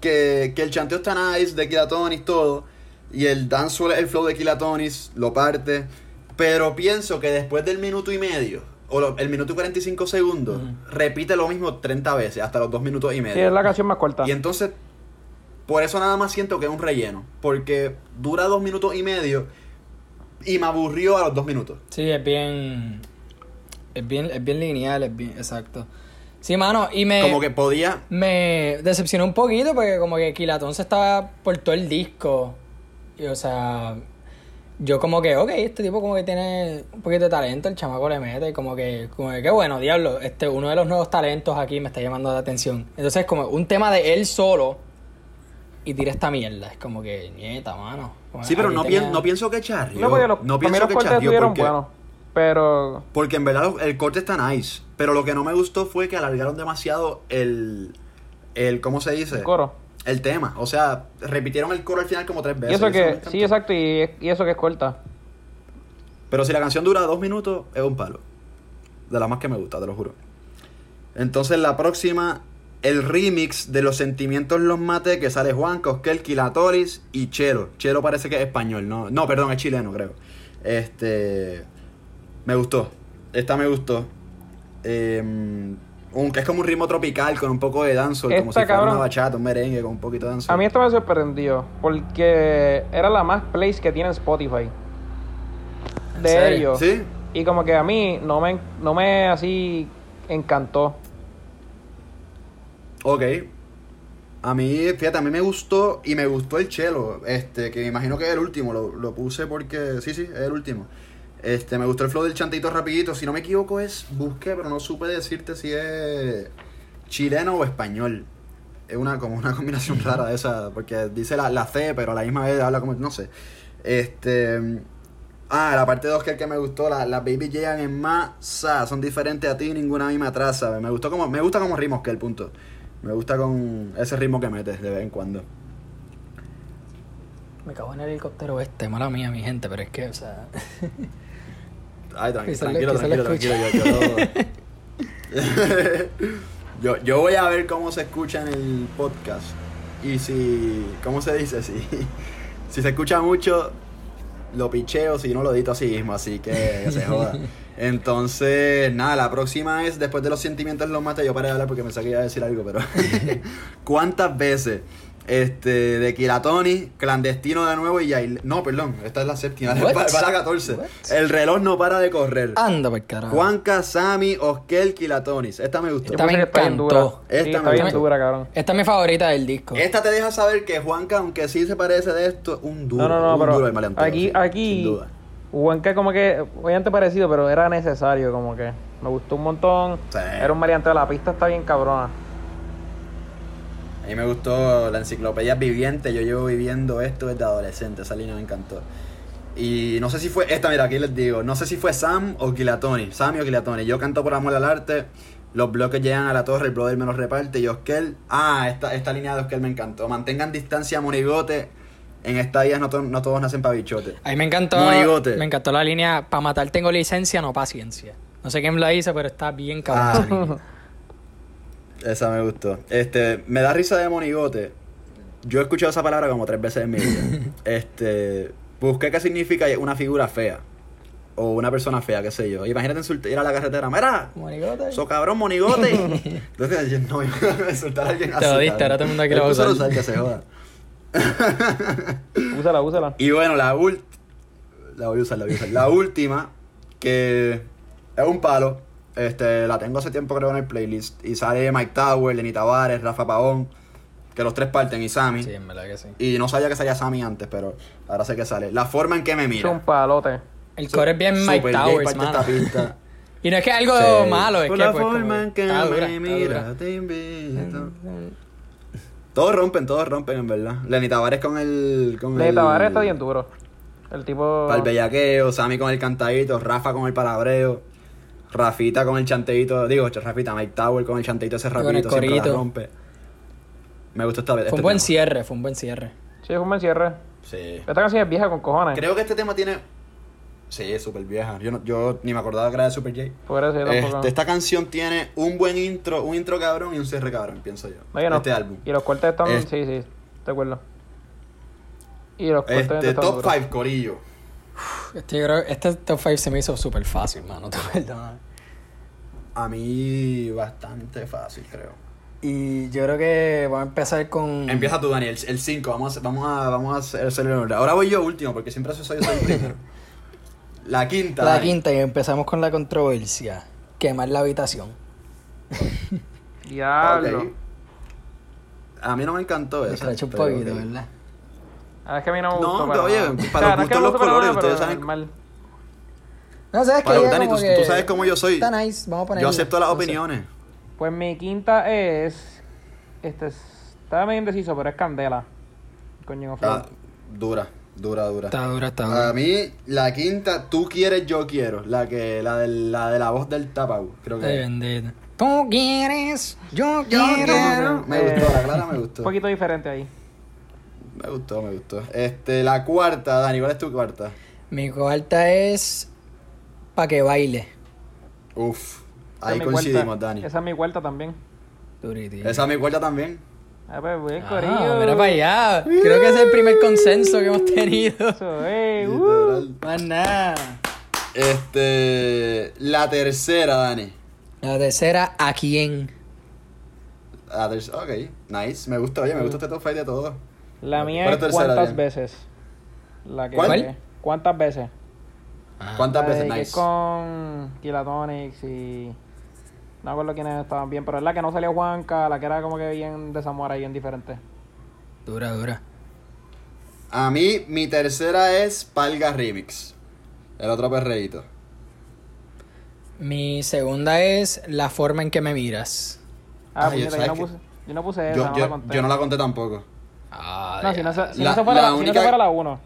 que, que el chanteo está nice de Kilatonis, todo. Y el dancehall, el flow de Kilatonis, lo parte. Pero pienso que después del minuto y medio, o lo- el minuto y 45 segundos, repite lo mismo 30 veces, hasta los dos minutos y medio. Sí, es la canción más corta. Y entonces, por eso nada más siento que es un relleno. Porque dura dos minutos y medio y me aburrió a los dos minutos. Sí, es bien. Es bien, es bien lineal, es bien. Exacto. Sí, mano, y me. Como que podía. Me decepcionó un poquito porque como que Kilatón se estaba por todo el disco. Y o sea, yo como que, ok, este tipo como que tiene un poquito de talento, el chamaco le mete, como que, como que qué bueno, diablo, este, uno de los nuevos talentos aquí me está llamando la atención. Entonces como un tema de él solo y tira esta mierda, es como que, nieta, mano. Como Sí, pero no, tenía- pien- no pienso que charrió. No, porque los, no pienso los que charrió porque. Pero porque en verdad el corte está nice. Pero lo que no me gustó fue que alargaron demasiado el. el ¿Cómo se dice? el coro. El tema. O sea, repitieron el coro al final como tres Y veces. eso me que, sí, exacto, y, y eso que es corta. Pero si la canción dura dos minutos, es un palo. De la más que me gusta, te lo juro. Entonces la próxima, el remix de Los Sentimientos Los Mate, que sale Juan, Cosquel, Kilatoris y Chelo. Chelo parece que es español, ¿no? No, perdón, es chileno, creo. Este... Me gustó. Esta me gustó. Eh, un, es como un ritmo tropical con un poco de dancehall, como si fuera cabrón. una bachata, un merengue con un poquito de dancehall. A mí esto me sorprendió, porque era la más plays que tiene en Spotify. ¿En De serio? ellos. ¿Sí? Y como que a mí no me, no me así encantó. Ok. A mí, fíjate, a mí me gustó y me gustó el chelo, este, que me imagino que es el último, lo, lo puse porque, sí, sí, es el último. Este, me gustó el flow del chantito rapidito, si no me equivoco es, busqué, pero no supe decirte si es chileno o español. Es una, como una combinación rara de esa, porque dice la, la C, pero a la misma vez habla como, no sé. Este. Ah, la parte 2 que el que me gustó, la- las baby llegan en masa, son diferentes a ti, ninguna a mí me atrasa. Me gustó como, me gusta como ritmos que el punto. Me gusta con ese ritmo que metes de vez en cuando. Me cago en el helicóptero este, mala mía, mi gente, pero es que, o sea. Ay, tranqui- tranquilo, quizás lo tranquilo, tranquilo. Yo, yo, voy a ver cómo se escucha en el podcast. Y si. ¿Cómo se dice? Si, si se escucha mucho, lo picheo, si no lo edito así mismo, así que, que se joda. Entonces, nada, la próxima es después de los sentimientos los mata. Yo paré de hablar porque pensé que iba a decir algo, pero. ¿Cuántas veces? Este, de Kiratoni, clandestino de nuevo y ya. No, perdón, esta es la séptima, What? para, para la 14. What? El reloj no para de correr. Anda, por carajo. Juanca, Sammy, Oskel, Kilatonis. Esta me gustó. Esta me encantó. dura. Esta Sí, me está dura, cabrón. Esta es mi favorita del disco. Esta te deja saber que Juanca, aunque sí se parece de esto, es un duro. No, no, no, un pero duro aquí, sí, aquí, Sin duda. Huanca como que, obviamente parecido, pero era necesario, como que me gustó un montón. Sí. Era un variante la pista está bien cabrona. A mí me gustó la enciclopedia viviente. Yo llevo viviendo esto desde adolescente. Esa línea me encantó. Y no sé si fue. Esta, mira, aquí les digo. No sé si fue Sam o Kilatoni. Sammy o Kilatoni. Yo canto por amor al arte. Los bloques llegan a la torre. El brother me los reparte. Y Oskel. Ah, esta, esta línea de Oskel me encantó. Mantengan distancia, monigote. En esta vida no, to- no todos nacen pa' bichote. A mí me encantó. Monigote. Me encantó la línea. Para matar tengo licencia, no paciencia. No sé quién la hizo, pero está bien cabrón. Ah. esa me gustó. Este, me da risa de monigote. Yo he escuchado esa palabra como tres veces en mi vida. Este, busqué qué significa una figura fea. O una persona fea, qué sé yo. Imagínate ir a la carretera. Mira, Monigote. so cabrón monigote. Entonces, yo no insultar a alguien Te así. jodiste, cabrón. ahora todo el mundo lo Él puso usar. que se joda. Úsala, úsala. Y bueno, la última. La voy a usar, la voy a usar. La última, que es un palo. Este, la tengo hace tiempo creo en el playlist. Y sale Mike Tower, Lenny Tavares, Rafa Pavón. Que los tres parten y Sammy. Sí, en verdad que sí. Y no sabía que salía Sammy antes, pero ahora sé que sale. La forma en que me Es mira. un palote. El core es bien Mike Towers, parte mano. esta pista. Y no es que es algo Sí. malo, es Por que la pues, forma en que dura, me mira, te invito. Todos rompen, todos rompen, en verdad. Lenny Tavares con el. Con Lenny el- Tavares está bien duro. El tipo. Para el bellaqueo, Sammy con el cantadito, Rafa con el palabreo, Rafita con el chanteito, digo, Rafita, Mike Tower con el chanteito ese con el rapidito, siempre la rompe. Me gustó esta vez. Fue un buen cierre, fue un buen cierre. Sí, es un buen cierre. Sí. Esta canción es vieja con cojones. Creo que este tema tiene... Sí, es súper vieja. Yo, no- yo ni me acordaba que era de Super J. Por eso yo tampoco. Este, esta canción tiene un buen intro, un intro cabrón y un cierre cabrón, pienso yo. No, yo no. Este álbum. Y los cortes están. Es- Sí, sí, de acuerdo. Y los cortes Este, están top duros. 5, Corillo. Este, yo creo, este top 5 se me hizo súper fácil, mano. te perdonas. A mí, bastante fácil, creo. Y yo creo que voy a empezar con. Empieza tú, Daniel. El 5. Vamos, a- vamos a, vamos a hacer el orden. Ahora voy yo último, porque siempre soy yo soy el primero. La quinta. La Dani. quinta, y empezamos con la controversia. Quemar la habitación. Diablo. A mí no me encantó Me eso. escrachó un poquito. ¿verdad? Ah, es que a mí no me No, gustó. pero oye, nada. para los no gustos los colores, ustedes saben- normal. No, ¿sabes Dani, tú, que tú sabes cómo yo soy. Está nice, vamos a ponerla. Yo acepto las No sé. opiniones. Pues mi quinta es. Este. Estaba medio indeciso, pero es Candela. Coño, Ah, dura, dura, dura. Está dura, está dura. A mí, la quinta, tú quieres, yo quiero. La que, la de la, de la voz del tapau, creo Ay, que. bendito. Tú quieres, yo Yo quiero. quiero. Me Eh, gustó, la clara me Un gustó. poquito diferente ahí. Me gustó, me gustó. Este, la cuarta, Dani, ¿cuál es tu cuarta? Mi cuarta es. Pa' que baile. Uf, ahí es coincidimos, cuarta. Dani. Esa es mi cuarta también. Duriti. Esa es mi cuarta también. Ah, pues, buen Ah, corillo. mira para allá. Creo que ese es el primer consenso que hemos tenido. Eso, eh, uh. Más nada. Este, la tercera, Dani. La tercera, ¿a quién? La tercera, ok, nice. Me gusta, oye, me gusta este top 5 de todos. La mía ¿Cuál es cuántas veces. La que ¿Cuál? ¿Cuántas veces? ¿Cuántas La veces? de que es Nice. con Kilatonics y. No acuerdo quiénes estaban bien, pero es la que no salió Juanca, la que era como que bien de Zamora y bien diferente. Dura, dura. A mí, mi tercera es Palga Remix. El otro perreíto. Mi segunda es la forma en que me miras. Ah, Ay, pues yo ¿sabes no, puse, yo no puse esa, Yo, no yo, la conté. yo no la conté tampoco. Ah, No, si no, se- si La- no se fuera la la, si no se única- fuera la 1.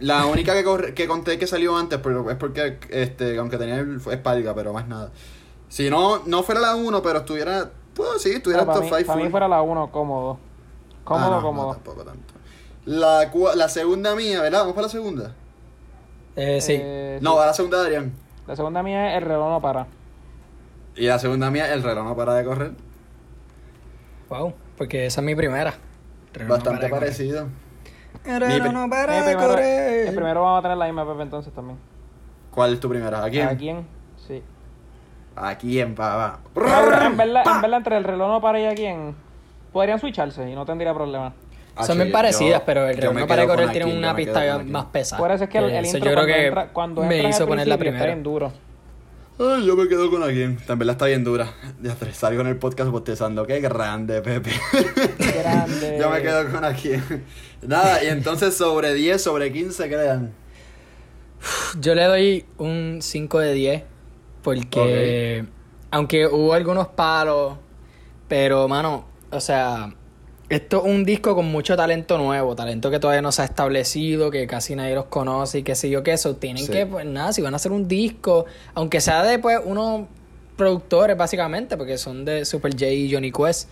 La única que, corre- que conté que salió antes, pero es porque, este, aunque tenía Espalga, pero más nada. Si no, no fuera la 1, pero estuviera, pues sí, estuviera para, top mí, 5 para mí fuera la 1 cómodo. Cómodo, cómodo. Ah, tampoco tanto. La, segunda mía, ¿verdad? ¿Vamos para la segunda? Eh, sí. Eh, No, va la segunda de Adrián. La segunda mía es el reloj no para. Y la segunda mía, el reloj no para de correr. Wow, porque esa es mi primera. Bastante para parecido. El Mi reloj pri- no Eh, para primero, correr. el primero vamos a tener la misma Pepe entonces también. ¿Cuál es tu primera? ¿A quién? ¿A quién? Sí. ¿A quién, papá? Ahora, en verdad, en verdad, entre el reloj no para y a quién, podrían switcharse y no tendría problema. Son bien parecidas, pero el reloj no para de correr tiene aquí, una pista más pesada. Por eso es que el, el Eso intro yo creo cuando, que entra, cuando me hizo poner la principio está primera. bien duro. Ay, yo me quedo con alguien. También la está bien dura. Ya salgo en el podcast bostezando. Qué grande, Pepe. Grande. yo me quedo con alguien. Nada, y entonces sobre 10, sobre 15, ¿qué le dan? Yo le doy un 5 de 10 porque aunque hubo algunos palos, pero mano, o sea, esto es un disco con mucho talento nuevo, talento que todavía no se ha establecido, que casi nadie los conoce y qué sé yo qué eso, tienen Sí. que pues nada, si van a hacer un disco, aunque sea de pues unos productores básicamente, porque son de Super J y Johnny Quest.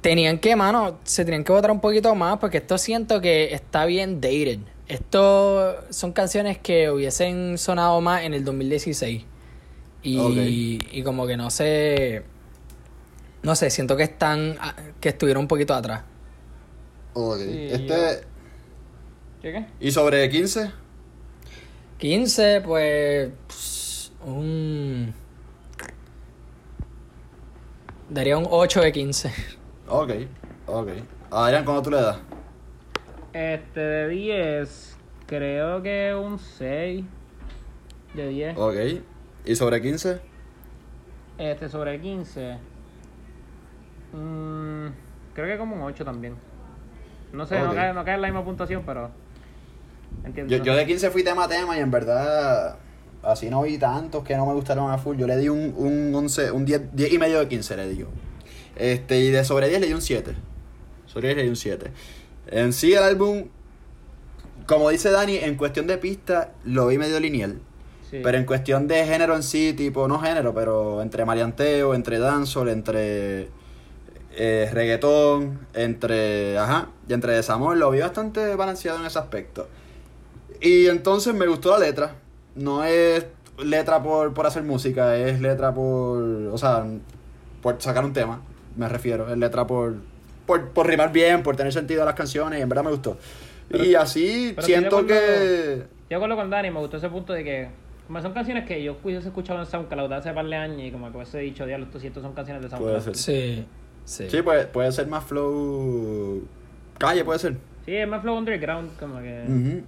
Tenían que, mano, se tenían que votar un poquito más porque esto siento que está bien dated. Esto son canciones que hubiesen sonado más en el 2016. Y, Ok. y como que no sé. No sé, siento que están. ah, que estuvieron un poquito atrás. Ok. Sí, este. ¿Qué qué? ¿Y sobre 15? 15, pues. Un. Daría un 8 de 15. Ok, ok. Adrián, ¿cuándo tú le das? Este, de 10, creo que un 6 de 10. Ok. ¿Y sobre 15? Este, sobre 15, mm, creo que como un 8 también. No sé, no, Ok. cae, no cae en la misma puntuación, pero entiendo. Yo, yo de 15 fui tema a tema y en verdad así no vi tantos que no me gustaron a full. Yo le di un, un 11, un 10, 10 y medio de 15 le di yo. Este, y de sobre 10 le di un 7. Sobre 10 le di un 7. En sí el álbum, como dice Dani, en cuestión de pista lo vi medio lineal. Sí. Pero en cuestión de género en sí, tipo, no género, pero entre marianteo, entre dancehall, entre eh, reggaetón, entre, ajá, y entre desamor, lo vi bastante balanceado en ese aspecto. Y entonces me gustó la letra. No es letra por, por hacer música, es letra por, o sea, por sacar un tema, me refiero. Es letra por, por, por rimar bien, por tener sentido a las canciones, y en verdad me gustó. Pero- y así pero siento que... Yo acuerdo con Dani, me gustó ese punto de que como son canciones que yo hubiese escuchado en SoundCloud hace par de años y como que hubiese dicho, diablo, estos estos son canciones de SoundCloud. Puede ser. Sí, sí. Sí, puede, puede ser más flow. Calle, puede ser. Sí, es más flow underground, como que...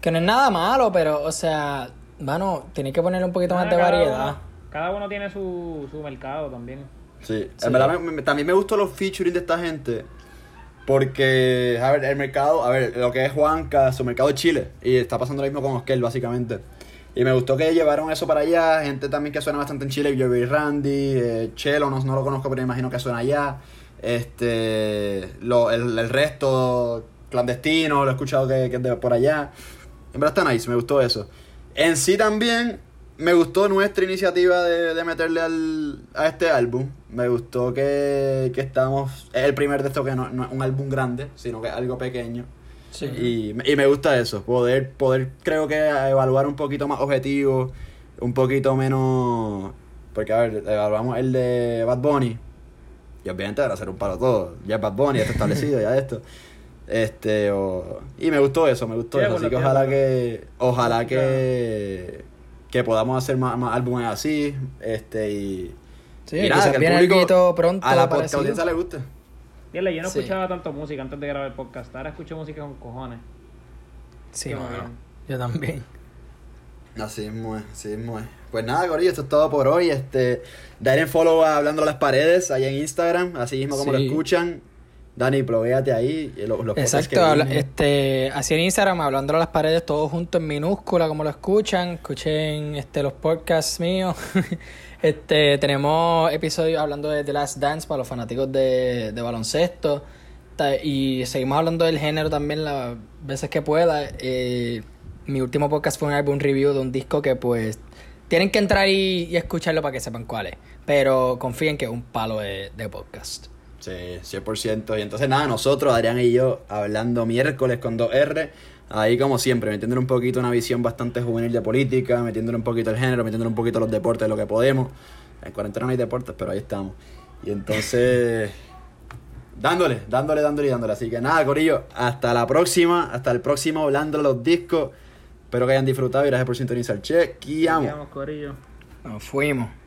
Que no es nada malo, pero, o sea, mano, tiene que ponerle un poquito más de Cada variedad. uno- cada uno tiene su, su mercado también. Sí. Sí. En verdad, me- me- también me gustó los featuring de esta gente. Porque, a ver, el mercado, a ver, lo que es Juanca, su mercado es Chile. Y está pasando lo mismo con Oskel, básicamente. Y me gustó que llevaron eso para allá. Gente también que suena bastante en Chile, Joey Randy, eh, Chelo, no, no lo conozco, pero me imagino que suena allá. Este, lo, el, el resto, clandestino, lo he escuchado que, que es de por allá. En verdad está nice, me gustó eso. En sí también me gustó nuestra iniciativa de, de meterle al, a este álbum. Me gustó que, que estamos. Es el primer de esto que no, no es un álbum grande, sino que es algo pequeño. Sí. Y, y me gusta eso, poder, poder creo que evaluar un poquito más objetivos, un poquito menos... Porque a ver, evaluamos el de Bad Bunny, y obviamente va a ser un palo todo, ya es Bad Bunny, ya está establecido, ya esto. Este, o- y me gustó eso, me gustó eso, así que ojalá que, ojalá que, que podamos hacer más, más álbumes así, este, y... Sí, y nada, que el público- pronto A la audiencia le guste. Diablo, yo no Sí. escuchaba tanto música antes de grabar el podcast. Ahora escucho música con cojones. Sí, bien. Yo también. Así mismo es, así mismo es. Pues nada, Corillo, esto es todo por hoy. Este, Dale follow a Hablando a las Paredes, allá en Instagram, así mismo como Sí. lo escuchan. Dani, provéate ahí. los podcasts Exacto, que habla- dijimos. este, así en Instagram, hablando a las paredes, todos juntos en minúscula, como lo escuchan, escuchen este, los podcasts míos. este, tenemos episodios hablando de The Last Dance para los fanáticos de, de baloncesto. Y seguimos hablando del género también, la, veces que pueda. Eh, mi último podcast fue un álbum review de un disco que pues tienen que entrar y, y escucharlo para que sepan cuál es. Pero confíen que es un palo de, de podcast. Sí, 100%. Y entonces nada, nosotros, Adrián y yo, hablando miércoles con 2R, ahí como siempre, metiéndole un poquito una visión bastante juvenil de política, metiéndole un poquito el género, metiéndole un poquito los deportes, lo que podemos. En cuarentena no hay deportes, pero ahí estamos. Y entonces, dándole, dándole, dándole y dándole. Así que nada, Corillo, hasta la próxima, hasta el próximo Hablando de los Discos. Espero que hayan disfrutado y gracias por sintonizar. Vamos, Corillo. Nos fuimos.